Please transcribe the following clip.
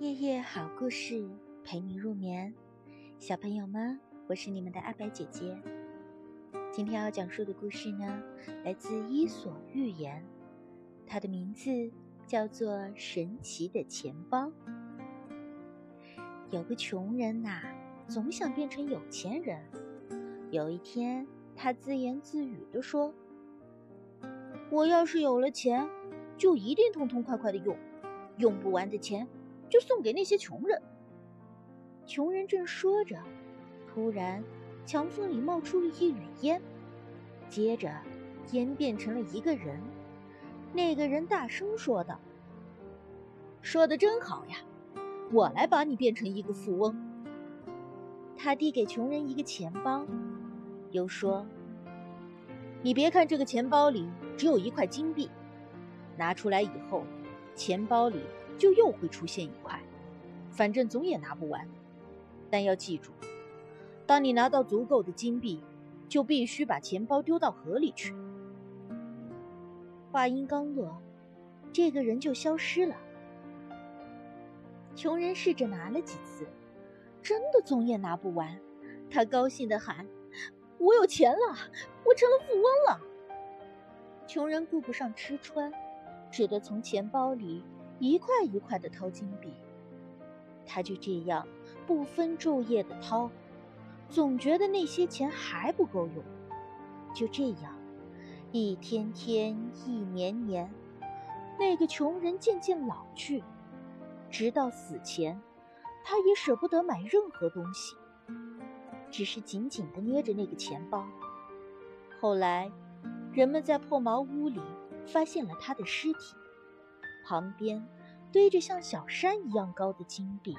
夜夜好故事陪你入眠，小朋友们，我是你们的阿白姐姐。今天要讲述的故事呢，来自《伊索寓言》，它的名字叫做《神奇的钱包》。有个穷人呐，总想变成有钱人。有一天，他自言自语地说：“我要是有了钱，就一定痛痛快快的用，用不完的钱。”就送给那些穷人。穷人正说着，突然墙缝里冒出了一缕烟，接着烟变成了一个人。那个人大声说道：“说的真好呀，我来把你变成一个富翁。”他递给穷人一个钱包，又说：“你别看这个钱包里只有一块金币，拿出来以后，钱包里……”就又会出现一块，反正总也拿不完。但要记住，当你拿到足够的金币，就必须把钱包丢到河里去。话音刚落，这个人就消失了。穷人试着拿了几次，真的总也拿不完。他高兴地喊：“我有钱了，我成了富翁了！”穷人顾不上吃穿，只得从钱包里。一块一块的掏金币，他就这样不分昼夜的掏，总觉得那些钱还不够用。就这样，一天天，一年年，那个穷人渐渐老去，直到死前，他也舍不得买任何东西，只是紧紧的捏着那个钱包。后来，人们在破茅屋里发现了他的尸体。旁边堆着像小山一样高的金币，